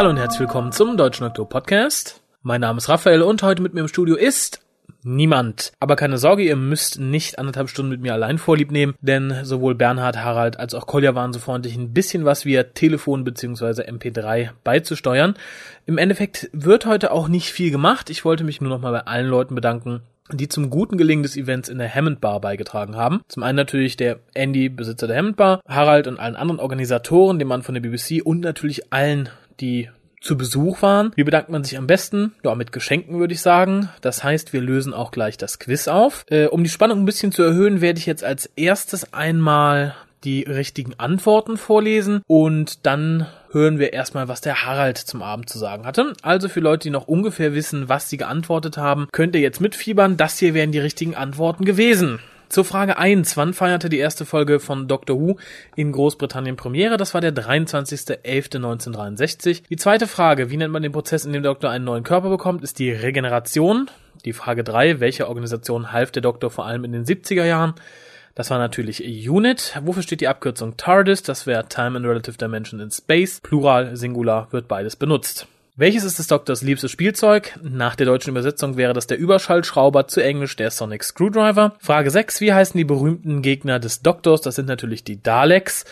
Hallo und herzlich willkommen zum Deutschen Doktor Podcast. Mein Name ist Raphael und heute mit mir im Studio ist niemand. Aber keine Sorge, ihr müsst nicht anderthalb Stunden mit mir allein vorlieb nehmen, denn sowohl Bernhard, Harald als auch Kolja waren so freundlich, ein bisschen was via Telefon bzw. MP3 beizusteuern. Im Endeffekt wird heute auch nicht viel gemacht. Ich wollte mich nur noch mal bei allen Leuten bedanken, die zum guten Gelingen des Events in der Hammond Bar beigetragen haben. Zum einen natürlich der Andy, Besitzer der Hammond Bar, Harald und allen anderen Organisatoren, dem Mann von der BBC und natürlich allen, die zu Besuch waren. Wie bedankt man sich am besten? Ja, mit Geschenken würde ich sagen. Das heißt, wir lösen auch gleich das Quiz auf. Äh, um die Spannung ein bisschen zu erhöhen, werde ich jetzt als erstes einmal die richtigen Antworten vorlesen und dann hören wir erstmal, was der Harald zum Abend zu sagen hatte. Also für Leute, die noch ungefähr wissen, was sie geantwortet haben, könnt ihr jetzt mitfiebern. Das hier wären die richtigen Antworten gewesen. Zur Frage 1. Wann feierte die erste Folge von Doctor Who in Großbritannien Premiere? Das war der 23.11.1963. Die zweite Frage. Wie nennt man den Prozess, in dem der Doktor einen neuen Körper bekommt? Ist die Regeneration. Die Frage 3. Welche Organisation half der Doktor vor allem in den 70er Jahren? Das war natürlich Unit. Wofür steht die Abkürzung TARDIS? Das wäre Time and Relative Dimension in Space. Plural, Singular wird beides benutzt. Welches ist des Doktors liebstes Spielzeug? Nach der deutschen Übersetzung wäre das der Überschallschrauber, zu Englisch der Sonic Screwdriver. Frage 6. Wie heißen die berühmten Gegner des Doktors? Das sind natürlich die Daleks.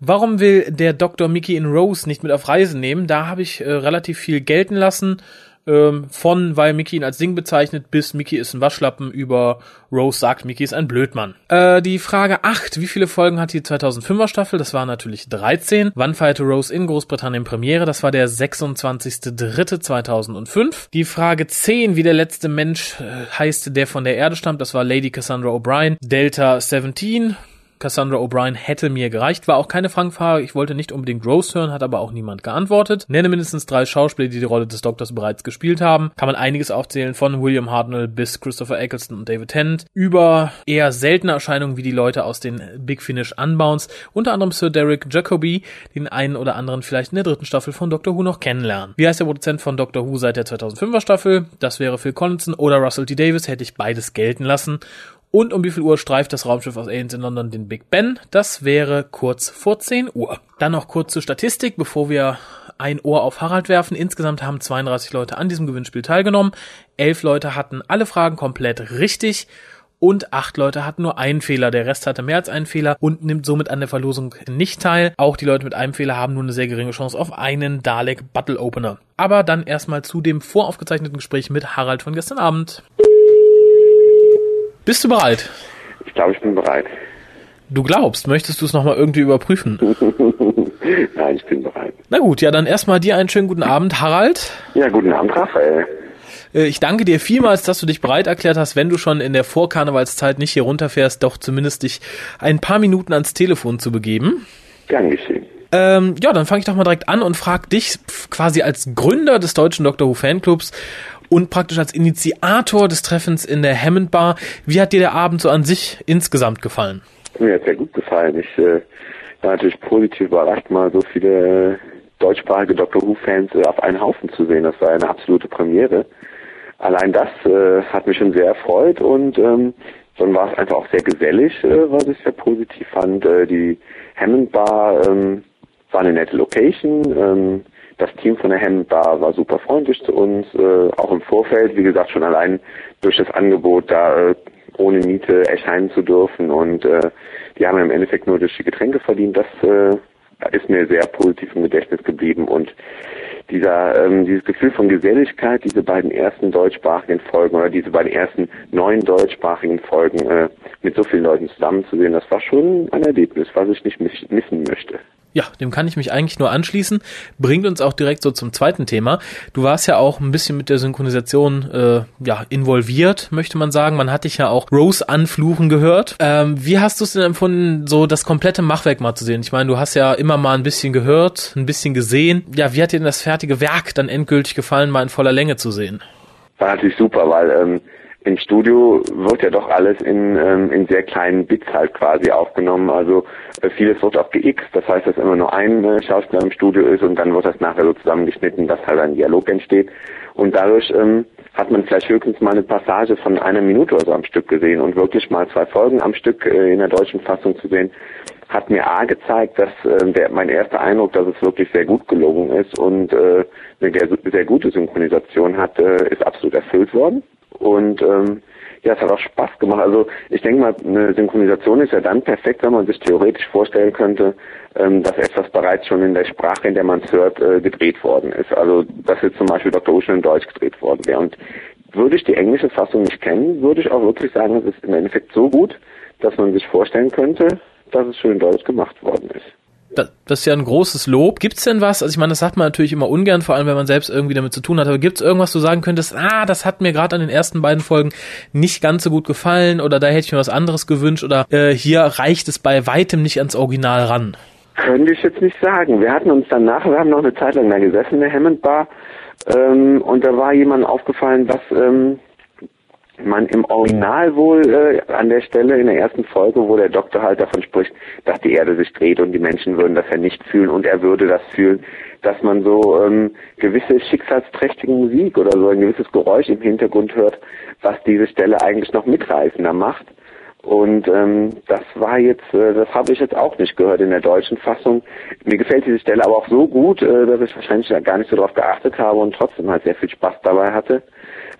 Warum will der Doktor Mickey in Rose nicht mit auf Reisen nehmen? Da habe ich äh, relativ viel gelten lassen ähm, von, weil Mickey ihn als Ding bezeichnet, bis Mickey ist ein Waschlappen, über Rose sagt, Mickey ist ein Blödmann. Äh, die Frage 8, wie viele Folgen hat die 2005er Staffel? Das war natürlich 13. Wann feierte Rose in Großbritannien Premiere? Das war der 26.03.2005. Die Frage 10, wie der letzte Mensch äh, heißt, der von der Erde stammt? Das war Lady Cassandra O'Brien. Delta 17. Cassandra O'Brien hätte mir gereicht, war auch keine Fangfrage. Ich wollte nicht unbedingt Rose hören, hat aber auch niemand geantwortet. Nenne mindestens drei Schauspieler, die die Rolle des Doktors bereits gespielt haben. Kann man einiges aufzählen, von William Hartnell bis Christopher Eccleston und David Tennant, über eher seltene Erscheinungen wie die Leute aus den Big Finish Unbounds, unter anderem Sir Derek Jacobi, den einen oder anderen vielleicht in der dritten Staffel von Doctor Who noch kennenlernen. Wie heißt der Produzent von Doctor Who seit der 2005er Staffel? Das wäre Phil Collinson oder Russell T. Davis, hätte ich beides gelten lassen. Und um wie viel Uhr streift das Raumschiff aus Aliens in London den Big Ben? Das wäre kurz vor 10 Uhr. Dann noch kurz zur Statistik, bevor wir ein Ohr auf Harald werfen. Insgesamt haben 32 Leute an diesem Gewinnspiel teilgenommen. Elf Leute hatten alle Fragen komplett richtig und acht Leute hatten nur einen Fehler. Der Rest hatte mehr als einen Fehler und nimmt somit an der Verlosung nicht teil. Auch die Leute mit einem Fehler haben nur eine sehr geringe Chance auf einen Dalek Battle Opener. Aber dann erstmal zu dem voraufgezeichneten Gespräch mit Harald von gestern Abend. Bist du bereit? Ich glaube, ich bin bereit. Du glaubst, möchtest du es nochmal irgendwie überprüfen? Nein, ich bin bereit. Na gut, ja, dann erstmal dir einen schönen guten Abend, Harald. Ja, guten Abend, Raphael. Äh, ich danke dir vielmals, dass du dich bereit erklärt hast, wenn du schon in der Vorkarnevalszeit nicht hier runterfährst, doch zumindest dich ein paar Minuten ans Telefon zu begeben. Gern geschehen. Ähm, ja, dann fange ich doch mal direkt an und frag dich quasi als Gründer des deutschen Doctor Who Fanclubs und praktisch als Initiator des Treffens in der Hammond Bar. Wie hat dir der Abend so an sich insgesamt gefallen? Mir hat sehr gut gefallen. Ich äh, war natürlich positiv überrascht, mal so viele deutschsprachige Doctor Who-Fans äh, auf einen Haufen zu sehen. Das war eine absolute Premiere. Allein das äh, hat mich schon sehr erfreut und ähm, dann war es einfach auch sehr gesellig, äh, was ich sehr positiv fand. Äh, die Hammond Bar ähm, war eine nette Location. Ähm, das Team von der Hammond Bar war super freundlich zu uns, äh, auch im Vorfeld, wie gesagt, schon allein durch das Angebot, da äh, ohne Miete erscheinen zu dürfen und äh, die haben im Endeffekt nur durch die Getränke verdient. Das äh, ist mir sehr positiv im Gedächtnis geblieben und dieser ähm, dieses Gefühl von Geselligkeit, diese beiden ersten deutschsprachigen Folgen oder diese beiden ersten neuen deutschsprachigen Folgen äh, mit so vielen Leuten zusammenzusehen, das war schon ein Erlebnis, was ich nicht missen möchte. Ja, dem kann ich mich eigentlich nur anschließen. Bringt uns auch direkt so zum zweiten Thema. Du warst ja auch ein bisschen mit der Synchronisation äh, ja involviert, möchte man sagen. Man hat dich ja auch Rose anfluchen gehört. Ähm, wie hast du es denn empfunden, so das komplette Machwerk mal zu sehen? Ich meine, du hast ja immer mal ein bisschen gehört, ein bisschen gesehen. Ja, wie hat dir denn das fertige Werk dann endgültig gefallen, mal in voller Länge zu sehen? War natürlich super, weil ähm, im Studio wird ja doch alles in, ähm, in sehr kleinen Bits halt quasi aufgenommen. Also äh, vieles wird auch geixt, das heißt, dass immer nur ein äh, Schauspieler im Studio ist und dann wird das nachher so zusammengeschnitten, dass halt ein Dialog entsteht. Und dadurch ähm, hat man vielleicht höchstens mal eine Passage von einer Minute oder so am Stück gesehen und wirklich mal zwei Folgen am Stück äh, in der deutschen Fassung zu sehen, hat mir A gezeigt, dass äh, der, mein erster Eindruck, dass es wirklich sehr gut gelungen ist und äh, eine sehr, sehr gute Synchronisation hat, äh, ist absolut erfüllt worden. Und ähm, ja, es hat auch Spaß gemacht. Also ich denke mal, eine Synchronisation ist ja dann perfekt, wenn man sich theoretisch vorstellen könnte, ähm, dass etwas bereits schon in der Sprache, in der man es hört, äh, gedreht worden ist. Also dass jetzt zum Beispiel Dr. Uschel in Deutsch gedreht worden wäre. Und würde ich die englische Fassung nicht kennen, würde ich auch wirklich sagen, es ist im Endeffekt so gut, dass man sich vorstellen könnte, dass es schon in Deutsch gemacht worden ist das, das ist ja ein großes Lob. Gibt's denn was? Also ich meine, das sagt man natürlich immer ungern, vor allem wenn man selbst irgendwie damit zu tun hat. Aber gibt's irgendwas, du sagen könntest, ah, das hat mir gerade an den ersten beiden Folgen nicht ganz so gut gefallen oder da hätte ich mir was anderes gewünscht oder äh, hier reicht es bei weitem nicht ans Original ran? Könnte ich jetzt nicht sagen. Wir hatten uns danach, wir haben noch eine Zeit lang da gesessen in der Hammond Bar ähm, und da war jemandem aufgefallen, dass ähm, man im Original wohl äh, an der Stelle in der ersten Folge, wo der Doktor halt davon spricht, dass die Erde sich dreht und die Menschen würden das ja nicht fühlen und er würde das fühlen, dass man so ähm, gewisse schicksalsträchtige Musik oder so ein gewisses Geräusch im Hintergrund hört, was diese Stelle eigentlich noch mitreißender macht. Und ähm, das war jetzt, äh, das habe ich jetzt auch nicht gehört in der deutschen Fassung. Mir gefällt diese Stelle aber auch so gut, äh, dass ich wahrscheinlich gar nicht so darauf geachtet habe und trotzdem halt sehr viel Spaß dabei hatte.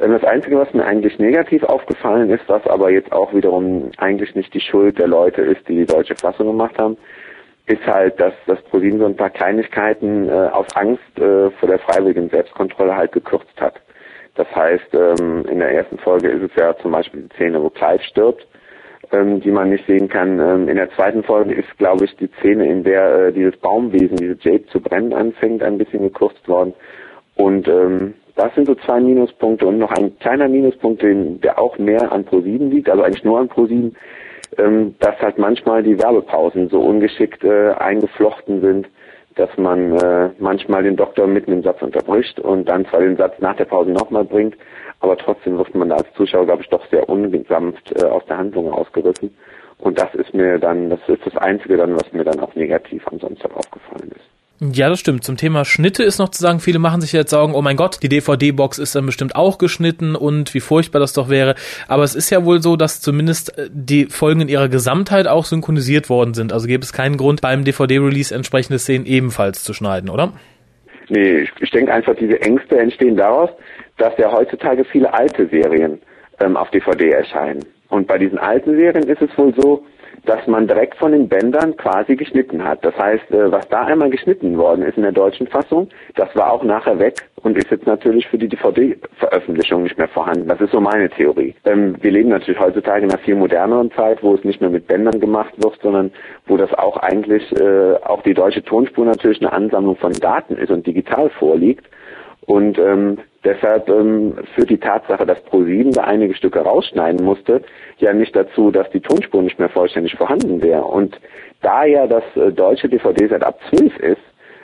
Ähm, das Einzige, was mir eigentlich negativ aufgefallen ist, was aber jetzt auch wiederum eigentlich nicht die Schuld der Leute ist, die die deutsche Fassung gemacht haben, ist halt, dass das ProSieben so ein paar Kleinigkeiten äh, aus Angst äh, vor der freiwilligen Selbstkontrolle halt gekürzt hat. Das heißt, ähm, in der ersten Folge ist es ja zum Beispiel die Szene, wo Clive stirbt, ähm, die man nicht sehen kann. Ähm, in der zweiten Folge ist, glaube ich, die Szene, in der äh, dieses Baumwesen, diese Jade zu brennen anfängt, ein bisschen gekürzt worden. Und ähm, das sind so zwei Minuspunkte und noch ein kleiner Minuspunkt, der auch mehr an Pro7 liegt, also eigentlich nur an Pro7, ähm, dass halt manchmal die Werbepausen so ungeschickt äh, eingeflochten sind, dass man äh, manchmal den Doktor mitten im Satz unterbricht und dann zwar den Satz nach der Pause nochmal bringt, aber trotzdem wird man da als Zuschauer, glaube ich, doch sehr unsanft äh, aus der Handlung ausgerissen. Und das ist mir dann, das ist das Einzige dann, was mir dann auch negativ ansonsten aufgefallen ist. Ja, das stimmt. Zum Thema Schnitte ist noch zu sagen, viele machen sich jetzt Sorgen, oh mein Gott, die DVD-Box ist dann bestimmt auch geschnitten und wie furchtbar das doch wäre. Aber es ist ja wohl so, dass zumindest äh, die Folgen in ihrer Gesamtheit auch synchronisiert worden sind. Also gäbe es keinen Grund, beim DVD-Release entsprechende Szenen ebenfalls zu schneiden, oder? Nee, ich, ich denke einfach, diese Ängste entstehen daraus, dass ja heutzutage viele alte Serien ähm, auf DVD erscheinen. Und bei diesen alten Serien ist es wohl so, dass man direkt von den Bändern quasi geschnitten hat. Das heißt, äh, was da einmal geschnitten worden ist in der deutschen Fassung, das war auch nachher weg und ist jetzt natürlich für die DVD-Veröffentlichung nicht mehr vorhanden. Das ist so meine Theorie. Ähm, wir leben natürlich heutzutage in einer viel moderneren Zeit, wo es nicht mehr mit Bändern gemacht wird, sondern wo das auch eigentlich, äh, auch die deutsche Tonspur natürlich eine Ansammlung von Daten ist und digital vorliegt. Und ähm, deshalb ähm, führt die Tatsache, dass Pro7 da einige Stücke rausschneiden musste, ja nicht dazu, dass die Tonspur nicht mehr vollständig vorhanden wäre. Und da ja das äh, deutsche DVD-Set ab 12 ist,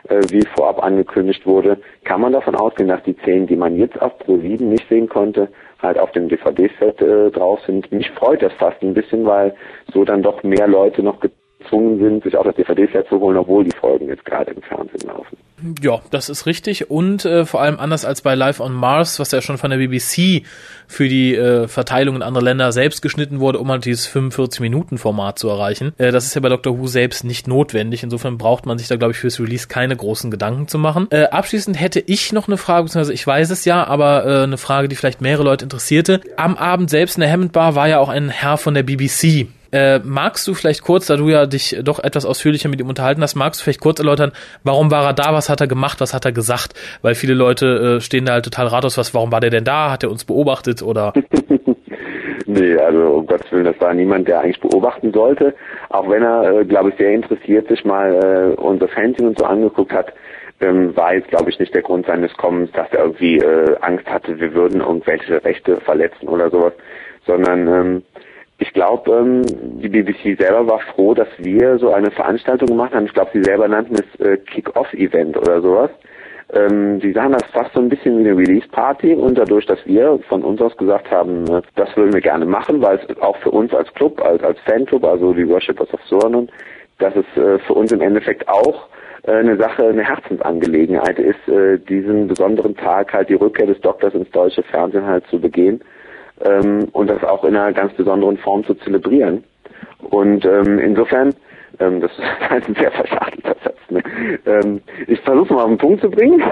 äh, wie vorab angekündigt wurde, kann man davon ausgehen, dass die Szenen, die man jetzt auf Pro7 nicht sehen konnte, halt auf dem DVD-Set äh, drauf sind. Mich freut das fast ein bisschen, weil so dann doch mehr Leute noch gezwungen sind, sich auch das DVD-Set zu holen, obwohl die Folgen jetzt gerade im Fernsehen laufen. Ja, das ist richtig und äh, vor allem anders als bei Live on Mars, was ja schon von der BBC für die äh, Verteilung in andere Länder selbst geschnitten wurde, um halt dieses 45-Minuten-Format zu erreichen. Äh, das ist ja bei Doctor Who selbst nicht notwendig. Insofern braucht man sich da, glaube ich, fürs Release keine großen Gedanken zu machen. Äh, abschließend hätte ich noch eine Frage, beziehungsweise ich weiß es ja, aber äh, eine Frage, die vielleicht mehrere Leute interessierte. Am Abend selbst in der Hammond Bar war ja auch ein Herr von der BBC äh, magst du vielleicht kurz, da du ja dich doch etwas ausführlicher mit ihm unterhalten hast, magst du vielleicht kurz erläutern, warum war er da, was hat er gemacht, was hat er gesagt? Weil viele Leute äh, stehen da halt total ratlos, was, warum war der denn da? Hat er uns beobachtet oder? nee, also um Gottes Willen, das war niemand, der eigentlich beobachten sollte. Auch wenn er, äh, glaube ich, sehr interessiert sich mal äh, unser Fernsehen und so angeguckt hat, ähm, war jetzt, glaube ich, nicht der Grund seines Kommens, dass er irgendwie äh, Angst hatte, wir würden irgendwelche Rechte verletzen oder sowas, sondern ähm, ich glaube, ähm, die BBC selber war froh, dass wir so eine Veranstaltung gemacht haben. Ich glaube, sie selber nannten es äh, Kick-Off-Event oder sowas. Ähm, sie sahen das fast so ein bisschen wie eine Release-Party und dadurch, dass wir von uns aus gesagt haben, äh, das würden wir gerne machen, weil es auch für uns als Club, als, als Fanclub, also die Worshippers of Sornon, dass es äh, für uns im Endeffekt auch äh, eine Sache, eine Herzensangelegenheit ist, äh, diesen besonderen Tag halt die Rückkehr des Doktors ins deutsche Fernsehen halt zu begehen ähm, und das auch in einer ganz besonderen Form zu zelebrieren. Und ähm, insofern Ähm, das ist ein sehr verschachtelter Satz. Ne? Ähm, ich versuche mal auf den Punkt zu bringen.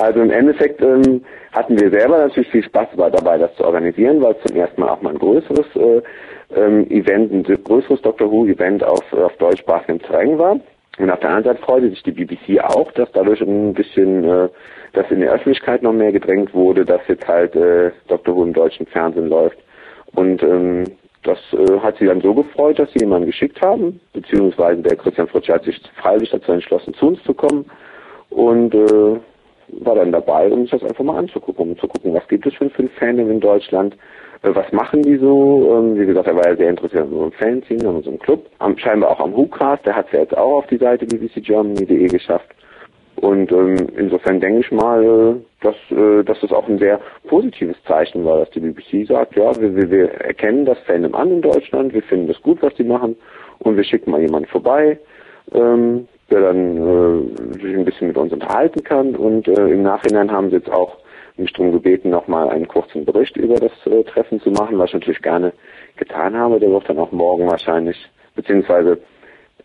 Also im Endeffekt ähm, hatten wir selber natürlich viel Spaß dabei, das zu organisieren, weil es zum ersten Mal auch mal ein größeres äh, ähm, Event, ein größeres Doctor Who-Event auf, auf deutschsprachigem Terrain war. Und auf der anderen Seite freute sich die BBC auch, dass dadurch ein bisschen, äh, dass in der Öffentlichkeit noch mehr gedrängt wurde, dass jetzt halt äh, Doctor Who im deutschen Fernsehen läuft. Und ähm, das äh, hat sie dann so gefreut, dass sie jemanden geschickt haben, beziehungsweise der Christian Fritsche hat sich freiwillig dazu entschlossen, zu uns zu kommen und äh, war dann dabei, um sich das einfach mal anzugucken, um zu gucken, was gibt es für ein Fandom in Deutschland, äh, was machen die so? Ähm, wie gesagt, er war ja sehr interessiert an unserem Fanzine, an unserem Club, am, scheinbar auch am WhoCast, der hat es ja jetzt auch auf die Seite bbcgermany.de geschafft. Und ähm, insofern denke ich mal, dass, äh, dass das auch ein sehr positives Zeichen war, dass die BBC sagt, ja, wir, wir, wir erkennen das Fandom an in Deutschland, wir finden das gut, was die machen und wir schicken mal jemanden vorbei, ähm, der dann äh, sich ein bisschen mit uns unterhalten kann. Und äh, im Nachhinein haben sie jetzt auch mich darum gebeten, nochmal einen kurzen Bericht über das äh, Treffen zu machen, was ich natürlich gerne getan habe. Der wird dann auch morgen wahrscheinlich, beziehungsweise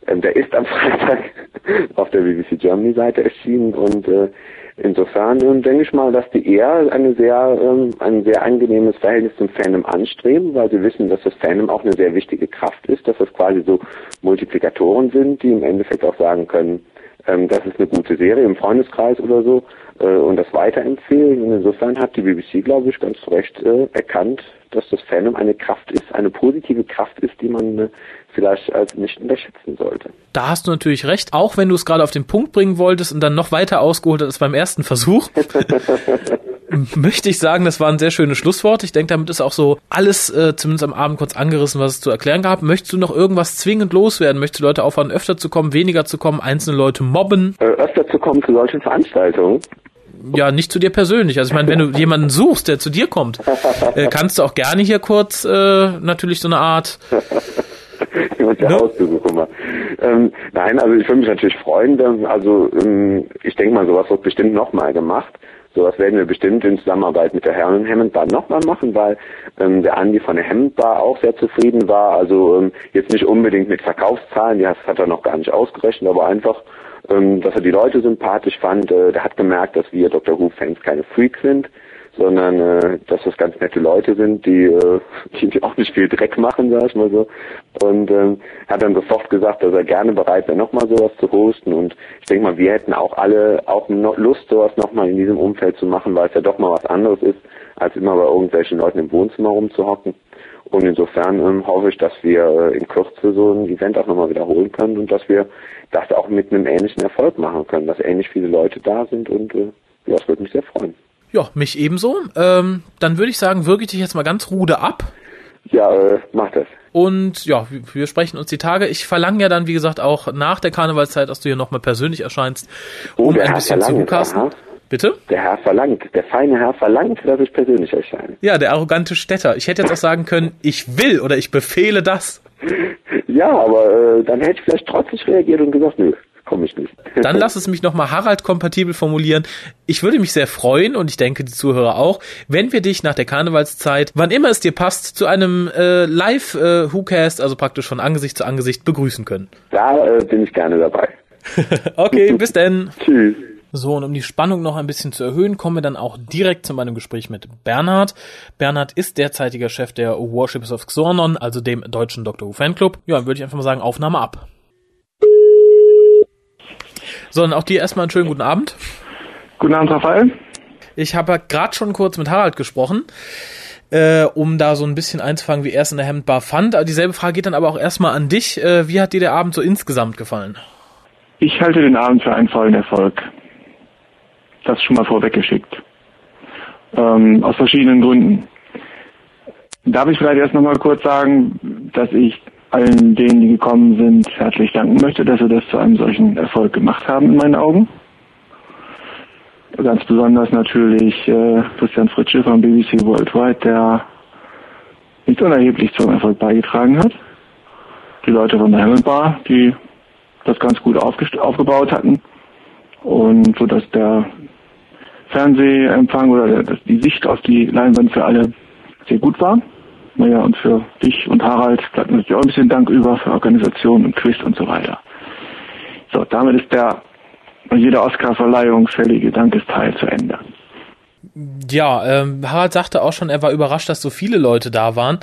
ähm, der ist am Freitag auf der BBC Germany Seite erschienen und äh, insofern ähm, denke ich mal, dass die eher eine sehr, ähm, ein sehr angenehmes Verhältnis zum Fandom anstreben, weil sie wissen, dass das Fandom auch eine sehr wichtige Kraft ist, dass das quasi so Multiplikatoren sind, die im Endeffekt auch sagen können, ähm, das ist eine gute Serie im Freundeskreis oder so äh, und das weiterempfehlen. Und insofern hat die BBC, glaube ich, ganz zu Recht äh, erkannt, dass das Fandom eine Kraft ist, eine positive Kraft ist, die man äh, vielleicht als nicht unterschätzen sollte. Da hast du natürlich recht, auch wenn du es gerade auf den Punkt bringen wolltest und dann noch weiter ausgeholt hast beim ersten Versuch. möchte ich sagen, das war ein sehr schönes Schlusswort. Ich denke, damit ist auch so alles äh, zumindest am Abend kurz angerissen, was es zu erklären gab. Möchtest du noch irgendwas zwingend loswerden? Möchtest du Leute aufhören, öfter zu kommen, weniger zu kommen, einzelne Leute mobben? Äh, öfter zu kommen zu solchen Veranstaltungen? ja, nicht zu dir persönlich. Also ich meine, wenn du jemanden suchst, der zu dir kommt, äh, kannst du auch gerne hier kurz äh, natürlich so eine Art jemand ja. auszusuchen mal. Ähm, nein, also ich würde mich natürlich freuen. Dass, also ähm, ich denke mal, sowas wird bestimmt nochmal gemacht. Sowas werden wir bestimmt in Zusammenarbeit mit der Herren Hammond Bar nochmal machen, weil ähm, der Andi von der Hammond Bar auch sehr zufrieden war. Also ähm, jetzt nicht unbedingt mit Verkaufszahlen, hat, hat er noch gar nicht ausgerechnet, aber einfach ähm, dass er die Leute sympathisch fand. Äh, der hat gemerkt, dass wir Dr. Who-Fans keine Freaks sind, sondern äh, dass das ganz nette Leute sind, die, äh, die auch nicht viel Dreck machen, sag ich mal so. Und ähm, hat dann sofort gesagt, dass er gerne bereit wäre, nochmal sowas zu hosten. Und ich denke mal, wir hätten auch alle auch Lust, sowas nochmal in diesem Umfeld zu machen, weil es ja doch mal was anderes ist, als immer bei irgendwelchen Leuten im Wohnzimmer rumzuhocken. Und insofern ähm, hoffe ich, dass wir äh, in Kürze so ein Event auch nochmal wiederholen können und dass wir das auch mit einem ähnlichen Erfolg machen können, dass ähnlich viele Leute da sind und äh, ja, das würde mich sehr freuen. Ja, mich ebenso. Ähm, dann würde ich sagen, wirke ich dich jetzt mal ganz rude ab. Ja, äh, mach das. Und ja, wir sprechen uns die Tage. Ich verlange ja dann, wie gesagt, auch nach der Karnevalszeit, dass du hier nochmal persönlich erscheinst, oh, um ein bisschen zu casten. Bitte? Der Herr verlangt, der feine Herr verlangt, dass ich persönlich erscheine. Ja, der arrogante Städter. Ich hätte jetzt auch sagen können, ich will oder ich befehle das. Ja, aber äh, dann hätte ich vielleicht trotzdem reagiert und gesagt, nö, komme ich nicht. Dann lass es mich nochmal Harald-kompatibel formulieren. Ich würde mich sehr freuen und ich denke die Zuhörer auch, wenn wir dich nach der Karnevalszeit, wann immer es dir passt, zu einem äh, Live äh, WhoCast, also praktisch von Angesicht zu Angesicht, begrüßen können. Da äh, bin ich gerne dabei. okay, bis denn. Tschüss. So, und um die Spannung noch ein bisschen zu erhöhen, kommen wir dann auch direkt zu meinem Gespräch mit Bernhard. Bernhard ist derzeitiger Chef der Warships of Xornon, also dem deutschen Doctor Who Fanclub. Ja, dann würde ich einfach mal sagen, Aufnahme ab. So, dann auch dir erstmal einen schönen guten Abend. Guten Abend, Raphael. Ich habe gerade schon kurz mit Harald gesprochen, äh, um da so ein bisschen einzufangen, wie er es in der Hemdbar fand. Dieselbe Frage geht dann aber auch erstmal an dich. Äh, wie hat dir der Abend so insgesamt gefallen? Ich halte den Abend für einen vollen Erfolg. Das schon mal vorweggeschickt. Ähm, aus verschiedenen Gründen. Darf ich vielleicht erst nochmal kurz sagen, dass ich allen denen, die gekommen sind, herzlich danken möchte, dass sie das zu einem solchen Erfolg gemacht haben in meinen Augen. Ganz besonders natürlich äh, Christian Fritsche von BBC Worldwide, der nicht unerheblich zum Erfolg beigetragen hat. Die Leute von der Hammond Bar, die das ganz gut aufgebaut hatten und so dass der Fernsehempfang oder die Sicht auf die Leinwand für alle sehr gut war. Naja, und für dich und Harald bleibt natürlich auch ein bisschen Dank über für Organisation und Quiz und so weiter. So, damit ist der jeder Oscar-Verleihung fällige Dankesteil zu Ende. Ja, ähm, Harald sagte auch schon, er war überrascht, dass so viele Leute da waren.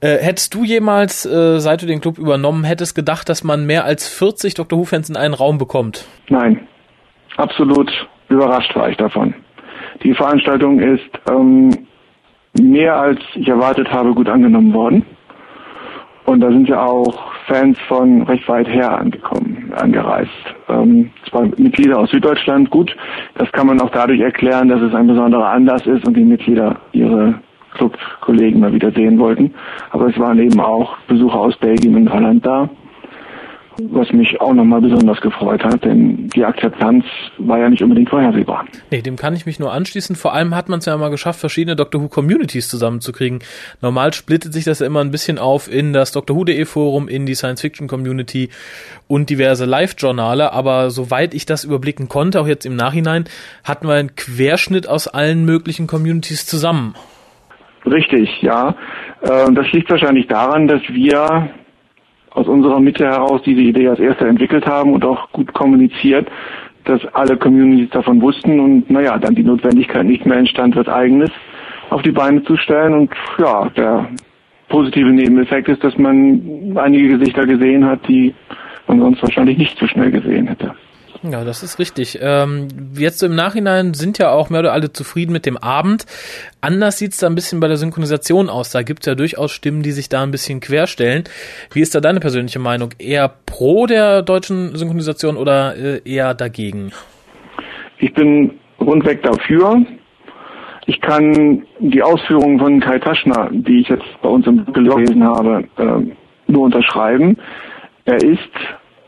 Äh, hättest du jemals, äh, seit du den Club übernommen hättest, gedacht, dass man mehr als 40 Dr. Who-Fans in einen Raum bekommt? Nein, absolut überrascht war ich davon. Die Veranstaltung ist ähm, mehr als ich erwartet habe gut angenommen worden. Und da sind ja auch Fans von recht weit her angekommen, angereist. Ähm, zwar Mitglieder aus Süddeutschland, gut, das kann man auch dadurch erklären, dass es ein besonderer Anlass ist und die Mitglieder ihre Clubkollegen mal wieder sehen wollten. Aber es waren eben auch Besucher aus Belgien und Holland da was mich auch nochmal besonders gefreut hat, denn die Akzeptanz war ja nicht unbedingt vorhersehbar. Nee, dem kann ich mich nur anschließen. Vor allem hat man es ja mal geschafft, verschiedene Doctor Who Communities zusammenzukriegen. Normal splittet sich das ja immer ein bisschen auf in das Doctor Who.de Forum, in die Science Fiction Community und diverse Live-Journale, aber soweit ich das überblicken konnte, auch jetzt im Nachhinein, hatten wir einen Querschnitt aus allen möglichen Communities zusammen. Richtig, ja. Ähm, das liegt wahrscheinlich daran, dass wir aus unserer Mitte heraus diese Idee als erster entwickelt haben und auch gut kommuniziert, dass alle Communities davon wussten und naja, dann die Notwendigkeit nicht mehr entstand, was eigenes auf die Beine zu stellen. Und ja, der positive Nebeneffekt ist, dass man einige Gesichter gesehen hat, die man sonst wahrscheinlich nicht so schnell gesehen hätte. Ja, das ist richtig. Ähm, jetzt im Nachhinein sind ja auch mehr oder alle zufrieden mit dem Abend. Anders sieht's da ein bisschen bei der Synchronisation aus. Da gibt's ja durchaus Stimmen, die sich da ein bisschen querstellen. Wie ist da deine persönliche Meinung? Eher pro der deutschen Synchronisation oder äh, eher dagegen? Ich bin rundweg dafür. Ich kann die Ausführungen von Kai Taschner, die ich jetzt bei uns im Buch gelesen habe, äh, nur unterschreiben. Er ist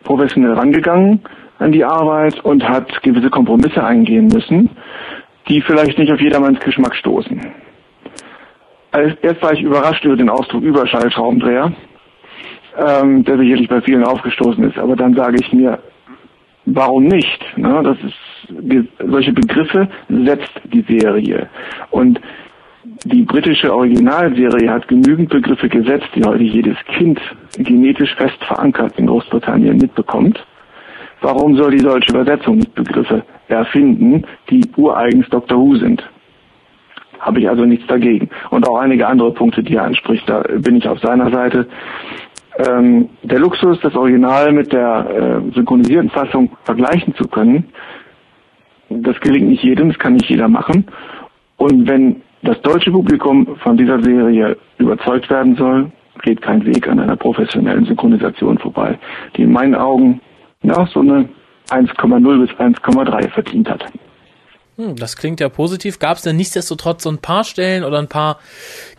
professionell rangegangen an die Arbeit und hat gewisse Kompromisse eingehen müssen, die vielleicht nicht auf jedermanns Geschmack stoßen. Erst war ich überrascht über den Ausdruck Überschallschraubendreher, ähm, der sicherlich bei vielen aufgestoßen ist, aber dann sage ich mir, warum nicht? Ne? Das ist, solche Begriffe setzt die Serie. Und die britische Originalserie hat genügend Begriffe gesetzt, die heute jedes Kind genetisch fest verankert in Großbritannien mitbekommt. Warum soll die deutsche Übersetzung Begriffe erfinden, die ureigens Dr. Who sind? Habe ich also nichts dagegen. Und auch einige andere Punkte, die er anspricht, da bin ich auf seiner Seite. Ähm, der Luxus, das Original mit der äh, synchronisierten Fassung vergleichen zu können, das gelingt nicht jedem, das kann nicht jeder machen. Und wenn das deutsche Publikum von dieser Serie überzeugt werden soll, geht kein Weg an einer professionellen Synchronisation vorbei, die in meinen Augen ja, so eine 1,0 bis 1,3 verdient hat. Hm, das klingt ja positiv. Gab es denn nichtsdestotrotz so ein paar Stellen oder ein paar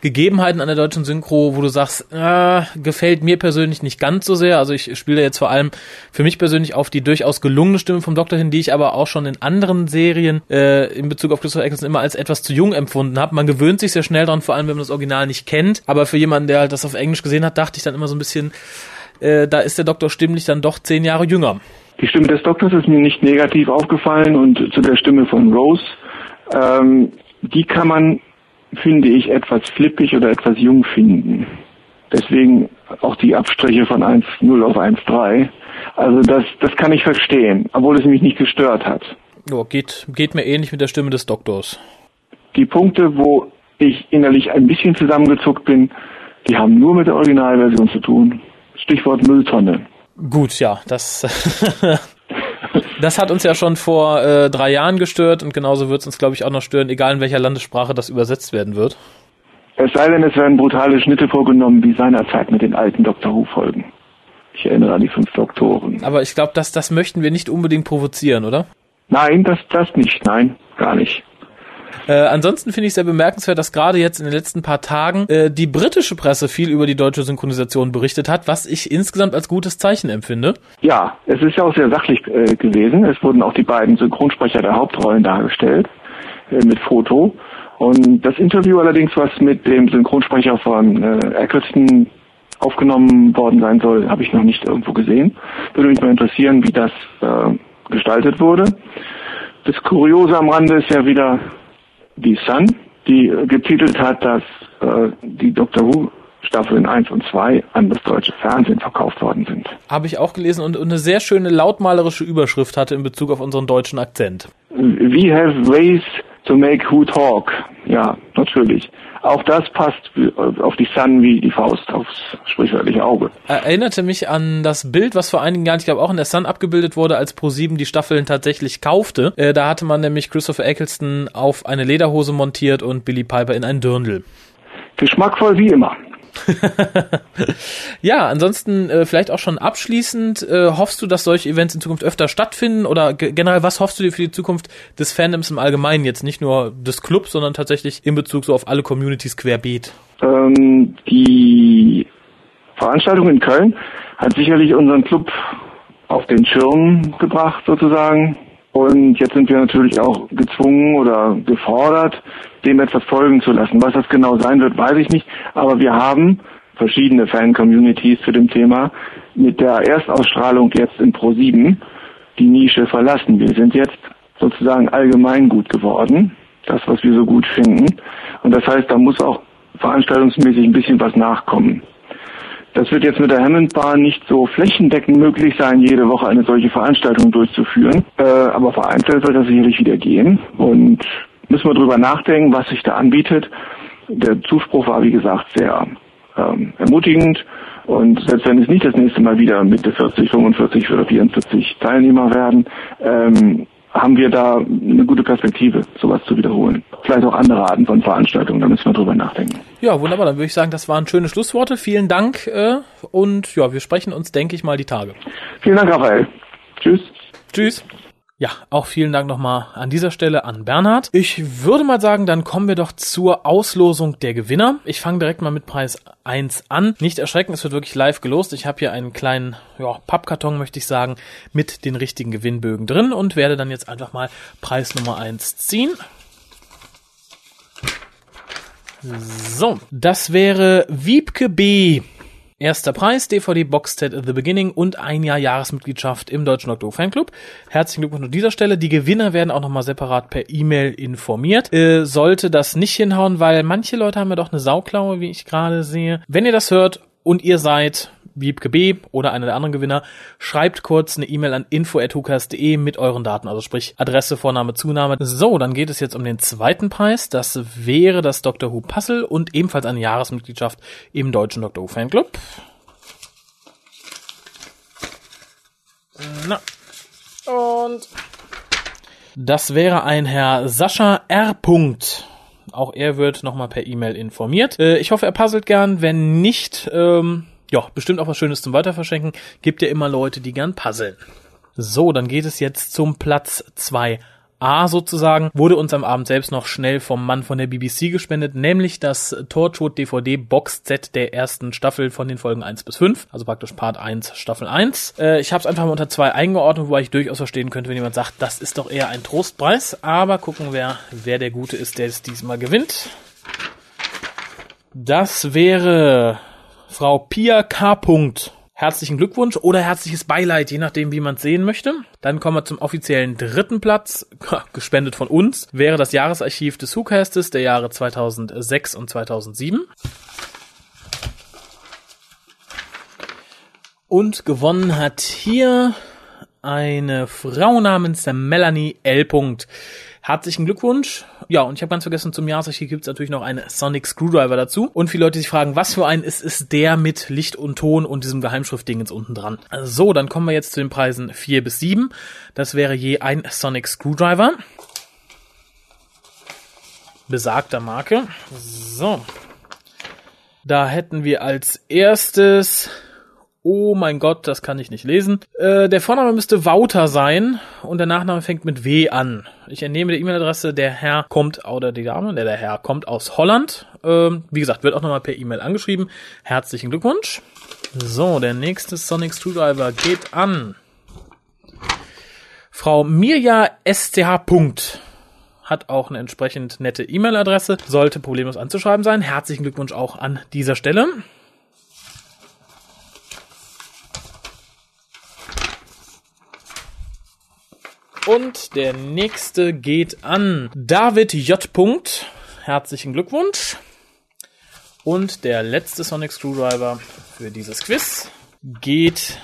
Gegebenheiten an der deutschen Synchro, wo du sagst, äh, gefällt mir persönlich nicht ganz so sehr? Also ich spiele jetzt vor allem für mich persönlich auf die durchaus gelungene Stimme vom Doktor hin, die ich aber auch schon in anderen Serien äh, in Bezug auf Christopher Eccleston immer als etwas zu jung empfunden habe. Man gewöhnt sich sehr schnell dran, vor allem wenn man das Original nicht kennt. Aber für jemanden, der halt das auf Englisch gesehen hat, dachte ich dann immer so ein bisschen, äh, da ist der Doktor stimmlich dann doch zehn Jahre jünger. Die Stimme des Doktors ist mir nicht negativ aufgefallen und zu der Stimme von Rose, ähm, die kann man, finde ich, etwas flippig oder etwas jung finden. Deswegen auch die Abstriche von 1.0 auf 1.3. Also das, das kann ich verstehen, obwohl es mich nicht gestört hat. Oh, geht, geht mir ähnlich mit der Stimme des Doktors. Die Punkte, wo ich innerlich ein bisschen zusammengezuckt bin, die haben nur mit der Originalversion zu tun. Stichwort Mülltonne. Gut, ja, das, das hat uns ja schon vor äh, drei Jahren gestört und genauso wird es uns, glaube ich, auch noch stören, egal in welcher Landessprache das übersetzt werden wird. Es sei denn, es werden brutale Schnitte vorgenommen, wie seinerzeit mit den alten Doctor Who-Folgen. Ich erinnere an die fünf Doktoren. Aber ich glaube, das, das möchten wir nicht unbedingt provozieren, oder? Nein, das, das nicht. Nein, gar nicht. Äh, ansonsten finde ich sehr bemerkenswert, dass gerade jetzt in den letzten paar Tagen äh, die britische Presse viel über die deutsche Synchronisation berichtet hat, was ich insgesamt als gutes Zeichen empfinde. Ja, es ist ja auch sehr sachlich äh, gewesen. Es wurden auch die beiden Synchronsprecher der Hauptrollen dargestellt äh, mit Foto. Und das Interview allerdings, was mit dem Synchronsprecher von äh, Eccleston aufgenommen worden sein soll, habe ich noch nicht irgendwo gesehen. Würde mich mal interessieren, wie das äh, gestaltet wurde. Das Kuriose am Rande ist ja wieder die Sun, die getitelt hat, dass äh, die Doctor Who Staffeln 1 und 2 an das deutsche Fernsehen verkauft worden sind. Habe ich auch gelesen und eine sehr schöne lautmalerische Überschrift hatte in Bezug auf unseren deutschen Akzent. We have ways to make Who talk. Ja, natürlich. Auch das passt auf die Sun wie die Faust aufs sprichwörtliche Auge. Erinnerte mich an das Bild, was vor einigen Jahren, ich glaube auch in der Sun abgebildet wurde, als Pro7 die Staffeln tatsächlich kaufte. Äh, da hatte man nämlich Christopher Eccleston auf eine Lederhose montiert und Billy Piper in ein Dirndl. Geschmackvoll wie immer. ja, ansonsten äh, vielleicht auch schon abschließend, äh, hoffst du, dass solche Events in Zukunft öfter stattfinden oder generell, was hoffst du dir für die Zukunft des Fandoms im Allgemeinen jetzt, nicht nur des Clubs, sondern tatsächlich in Bezug so auf alle Communities querbeet? Ähm, die Veranstaltung in Köln hat sicherlich unseren Club auf den Schirm gebracht sozusagen. Und jetzt sind wir natürlich auch gezwungen oder gefordert, dem etwas folgen zu lassen. Was das genau sein wird, weiß ich nicht. Aber wir haben verschiedene Fan-Communities zu dem Thema mit der Erstausstrahlung jetzt in Pro7 die Nische verlassen. Wir sind jetzt sozusagen allgemein gut geworden. Das, was wir so gut finden. Und das heißt, da muss auch veranstaltungsmäßig ein bisschen was nachkommen. Das wird jetzt mit der Hammondbahn nicht so flächendeckend möglich sein, jede Woche eine solche Veranstaltung durchzuführen. Äh, aber vereinzelt wird das sicherlich wieder gehen. Und müssen wir drüber nachdenken, was sich da anbietet. Der Zuspruch war, wie gesagt, sehr ähm, ermutigend. Und selbst wenn es nicht das nächste Mal wieder Mitte 40, 45 oder 44 Teilnehmer werden, ähm, haben wir da eine gute Perspektive, sowas zu wiederholen. Vielleicht auch andere Arten von Veranstaltungen, da müssen wir drüber nachdenken. Ja, wunderbar. Dann würde ich sagen, das waren schöne Schlussworte. Vielen Dank äh, und ja, wir sprechen uns, denke ich mal, die Tage. Vielen Dank, Raphael. Tschüss. Tschüss. Ja, auch vielen Dank nochmal an dieser Stelle an Bernhard. Ich würde mal sagen, dann kommen wir doch zur Auslosung der Gewinner. Ich fange direkt mal mit Preis 1 an. Nicht erschrecken, es wird wirklich live gelost. Ich habe hier einen kleinen ja, Pappkarton, möchte ich sagen, mit den richtigen Gewinnbögen drin und werde dann jetzt einfach mal Preis Nummer 1 ziehen. So, das wäre Wiebke B. Erster Preis, DVD Boxset The Beginning und ein Jahr Jahresmitgliedschaft im Deutschen Doktor Fanclub. Herzlichen Glückwunsch an dieser Stelle. Die Gewinner werden auch nochmal separat per E-Mail informiert. Äh, sollte das nicht hinhauen, weil manche Leute haben ja doch eine Sauklaue, wie ich gerade sehe. Wenn ihr das hört und ihr seid Wiebke B. oder einer der anderen Gewinner, schreibt kurz eine E-Mail an info.hukas.de mit euren Daten, also sprich Adresse, Vorname, Zunahme. So, dann geht es jetzt um den zweiten Preis. Das wäre das Dr. Who Puzzle und ebenfalls eine Jahresmitgliedschaft im Deutschen Dr. Who Fanclub. Na. Und das wäre ein Herr Sascha R. Auch er wird nochmal per E-Mail informiert. Äh, ich hoffe, er puzzelt gern. Wenn nicht, ähm, ja, bestimmt auch was Schönes zum Weiterverschenken. Gibt ja immer Leute, die gern puzzeln. So, dann geht es jetzt zum Platz 2. A sozusagen, wurde uns am Abend selbst noch schnell vom Mann von der BBC gespendet, nämlich das Torchwood DVD Box-Set der ersten Staffel von den Folgen 1 bis 5, also praktisch Part 1, Staffel 1. Äh, ich habe es einfach mal unter 2 eingeordnet, wobei ich durchaus verstehen könnte, wenn jemand sagt, das ist doch eher ein Trostpreis, aber gucken wir, wer der Gute ist, der es diesmal gewinnt. Das wäre Frau Pia K. Herzlichen Glückwunsch oder herzliches Beileid, je nachdem, wie man es sehen möchte. Dann kommen wir zum offiziellen dritten Platz, gespendet von uns, wäre das Jahresarchiv des WhoCastes der Jahre 2006 und 2007. Und gewonnen hat hier eine Frau namens Melanie L. Herzlichen Glückwunsch. Ja, und ich habe ganz vergessen, zum Jahresarchiv gibt es natürlich noch einen Sonic Screwdriver dazu. Und viele Leute sich fragen, was für ein ist, ist der mit Licht und Ton und diesem Geheimschriftding jetzt unten dran. So, dann kommen wir jetzt zu den Preisen 4 bis 7. Das wäre je ein Sonic Screwdriver. Besagter Marke. So. Da hätten wir als erstes Oh mein Gott, das kann ich nicht lesen. Äh, der Vorname müsste Wouter sein und der Nachname fängt mit W an. Ich entnehme die E-Mail-Adresse, der Herr kommt, oder die Dame, der, der Herr kommt aus Holland. Ähm, wie gesagt, wird auch nochmal per E-Mail angeschrieben. Herzlichen Glückwunsch. So, der nächste Sonic Screwdriver geht an. Frau Mirja SCH. Hat auch eine entsprechend nette E-Mail-Adresse. Sollte problemlos anzuschreiben sein. Herzlichen Glückwunsch auch an dieser Stelle. Und der nächste geht an David J. herzlichen Glückwunsch. Und der letzte Sonic Screwdriver für dieses Quiz geht,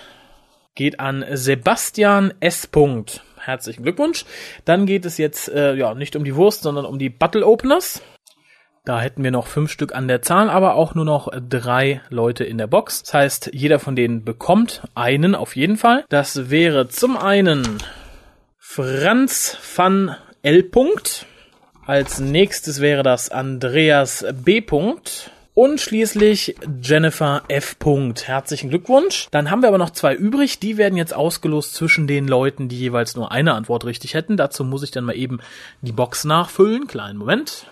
geht an Sebastian S. Herzlichen Glückwunsch. Dann geht es jetzt äh, ja nicht um die Wurst, sondern um die Battle Openers. Da hätten wir noch fünf Stück an der Zahl, aber auch nur noch drei Leute in der Box. Das heißt, jeder von denen bekommt einen auf jeden Fall. Das wäre zum einen Franz van L. Als nächstes wäre das Andreas B. Und schließlich Jennifer F. Herzlichen Glückwunsch. Dann haben wir aber noch zwei übrig. Die werden jetzt ausgelost zwischen den Leuten, die jeweils nur eine Antwort richtig hätten. Dazu muss ich dann mal eben die Box nachfüllen. Kleinen Moment.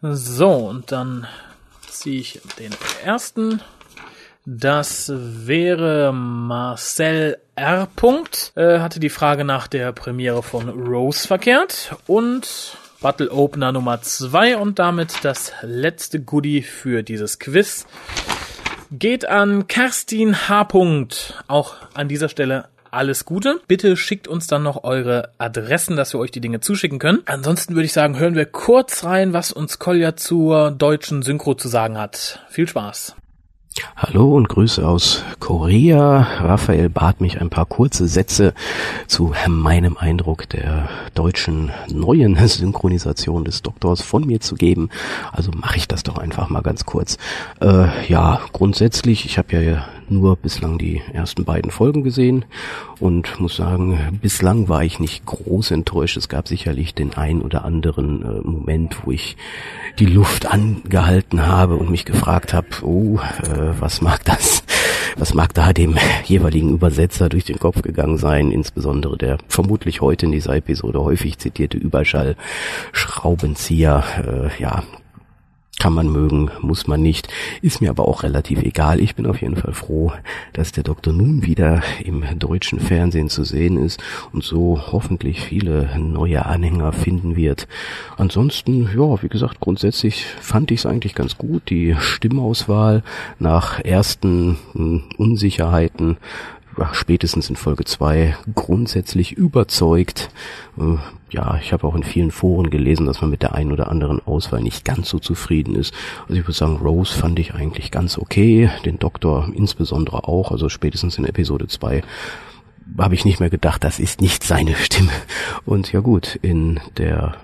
So, und dann ziehe ich den ersten. Das wäre Marcel R. Äh, hatte die Frage nach der Premiere von Rose verkehrt und Battle Opener Nummer 2 und damit das letzte Goodie für dieses Quiz geht an Kerstin H. Auch an dieser Stelle alles Gute. Bitte schickt uns dann noch eure Adressen, dass wir euch die Dinge zuschicken können. Ansonsten würde ich sagen, hören wir kurz rein, was uns Kolja zur deutschen Synchro zu sagen hat. Viel Spaß. Hallo und Grüße aus Korea. Raphael bat mich ein paar kurze Sätze zu meinem Eindruck der deutschen neuen Synchronisation des Doktors von mir zu geben. Also mache ich das doch einfach mal ganz kurz. Äh, ja, grundsätzlich, ich habe ja nur bislang die ersten beiden Folgen gesehen und muss sagen, bislang war ich nicht groß enttäuscht. Es gab sicherlich den ein oder anderen äh, Moment, wo ich die Luft angehalten habe und mich gefragt habe, oh, äh, was mag das, was mag da dem jeweiligen Übersetzer durch den Kopf gegangen sein, insbesondere der vermutlich heute in dieser Episode häufig zitierte Überschall Schraubenzieher, äh, ja, kann man mögen, muss man nicht. Ist mir aber auch relativ egal. Ich bin auf jeden Fall froh, dass der Doktor nun wieder im deutschen Fernsehen zu sehen ist und so hoffentlich viele neue Anhänger finden wird. Ansonsten, ja, wie gesagt, grundsätzlich fand ich es eigentlich ganz gut. Die Stimmauswahl nach ersten hm, Unsicherheiten spätestens in Folge zwei grundsätzlich überzeugt. Äh, ja, ich habe auch in vielen Foren gelesen, dass man mit der einen oder anderen Auswahl nicht ganz so zufrieden ist. Also ich würde sagen, Rose fand ich eigentlich ganz okay, den Doktor insbesondere auch, also spätestens in Episode zwei habe ich nicht mehr gedacht, das ist nicht seine Stimme. Und ja gut, in der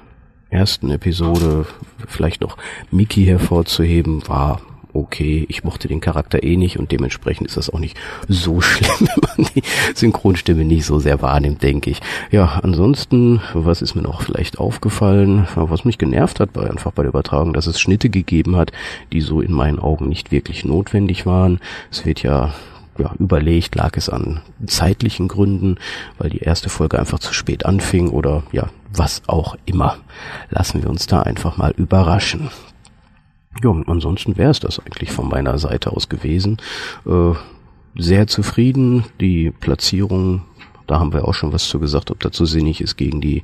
ersten Episode vielleicht noch Mickey hervorzuheben, war okay, ich mochte den Charakter eh nicht und dementsprechend ist das auch nicht so schlimm, wenn man die Synchronstimme nicht so sehr wahrnimmt, denke ich. Ja, ansonsten, was ist mir noch vielleicht aufgefallen, was mich genervt hat, war einfach bei der Übertragung, dass es Schnitte gegeben hat, die so in meinen Augen nicht wirklich notwendig waren. Es wird ja ja, überlegt, lag es an zeitlichen Gründen, weil die erste Folge einfach zu spät anfing oder ja, was auch immer. Lassen wir uns da einfach mal überraschen. Ja, ansonsten wäre es das eigentlich von meiner Seite aus gewesen. Äh, sehr zufrieden. Die Platzierung, da haben wir auch schon was zu gesagt, ob dazu sinnig ist, gegen die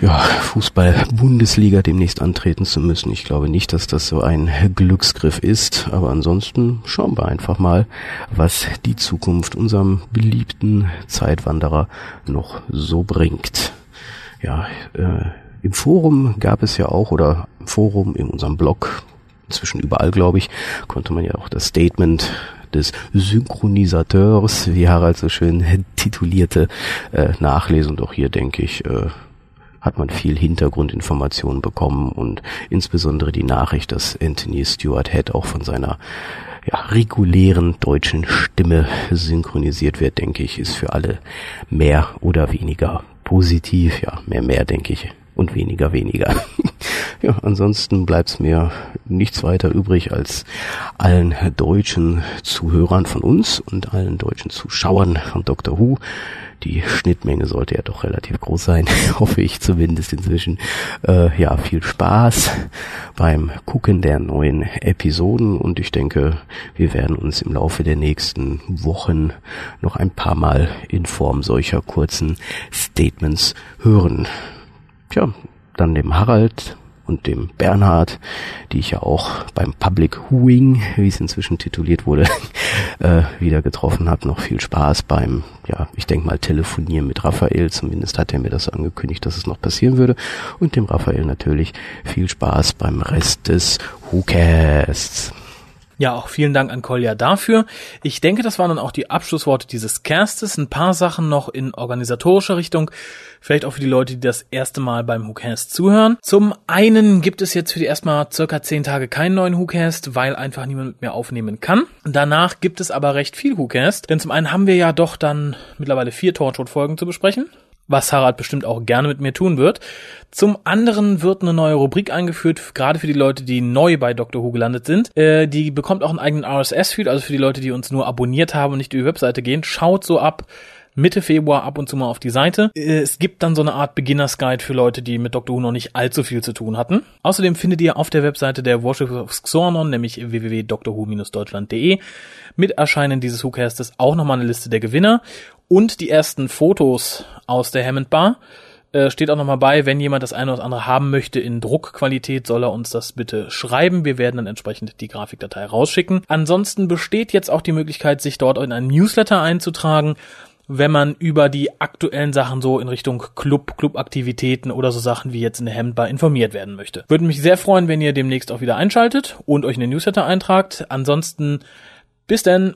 ja, Fußball-Bundesliga demnächst antreten zu müssen. Ich glaube nicht, dass das so ein Glücksgriff ist, aber ansonsten schauen wir einfach mal, was die Zukunft unserem beliebten Zeitwanderer noch so bringt. Ja, äh, im Forum gab es ja auch, oder Forum in unserem Blog, inzwischen überall, glaube ich, konnte man ja auch das Statement des Synchronisateurs, wie Harald so schön titulierte, äh, nachlesen. Und auch hier, denke ich, äh, hat man viel Hintergrundinformationen bekommen und insbesondere die Nachricht, dass Anthony Stewart Head auch von seiner ja, regulären deutschen Stimme synchronisiert wird, denke ich, ist für alle mehr oder weniger positiv. Ja, mehr, mehr, denke ich, und weniger weniger. ja, ansonsten bleibt mir nichts weiter übrig, als allen deutschen Zuhörern von uns und allen deutschen Zuschauern von Dr. Who die Schnittmenge sollte ja doch relativ groß sein, hoffe ich zumindest inzwischen. Äh, ja, viel Spaß beim Gucken der neuen Episoden und ich denke, wir werden uns im Laufe der nächsten Wochen noch ein paar Mal in Form solcher kurzen Statements hören. Tja, dann dem Harald und dem Bernhard, die ich ja auch beim Public Whoing, wie es inzwischen tituliert wurde, äh, wieder getroffen habe. Noch viel Spaß beim, ja, ich denke mal, Telefonieren mit Raphael. Zumindest hat er mir das angekündigt, dass es noch passieren würde. Und dem Raphael natürlich viel Spaß beim Rest des WhoCasts. Ja, auch vielen Dank an Kolja dafür. Ich denke, das waren dann auch die Abschlussworte dieses Castes. Ein paar Sachen noch in organisatorischer Richtung. Vielleicht auch für die Leute, die das erste Mal beim WhoCast zuhören. Zum einen gibt es jetzt für die erstmal circa zehn Tage keinen neuen WhoCast, weil einfach niemand mit mir aufnehmen kann. Danach gibt es aber recht viel WhoCast. Denn zum einen haben wir ja doch dann mittlerweile vier Torchwood-Folgen zu besprechen was Harald bestimmt auch gerne mit mir tun wird. Zum anderen wird eine neue Rubrik eingeführt, gerade für die Leute, die neu bei Dr. Who gelandet sind. Äh, die bekommt auch einen eigenen RSS-Feed, also für die Leute, die uns nur abonniert haben und nicht über die Webseite gehen. Schaut so ab Mitte Februar ab und zu mal auf die Seite. Es gibt dann so eine Art Beginners Guide für Leute, die mit Dr. Who noch nicht allzu viel zu tun hatten. Außerdem findet ihr auf der Webseite der Worship of Xornon, nämlich www.drwho-deutschland.de, mit Erscheinen dieses WhoCastes auch nochmal eine Liste der Gewinner und die ersten Fotos aus der Hammond Bar. Äh, steht auch nochmal bei, wenn jemand das eine oder andere haben möchte in Druckqualität, soll er uns das bitte schreiben. Wir werden dann entsprechend die Grafikdatei rausschicken. Ansonsten besteht jetzt auch die Möglichkeit, sich dort in einen Newsletter einzutragen wenn man über die aktuellen Sachen so in Richtung Club, Clubaktivitäten oder so Sachen wie jetzt in der Hemdbar informiert werden möchte. Würde mich sehr freuen, wenn ihr demnächst auch wieder einschaltet und euch in den Newsletter eintragt. Ansonsten bis denn.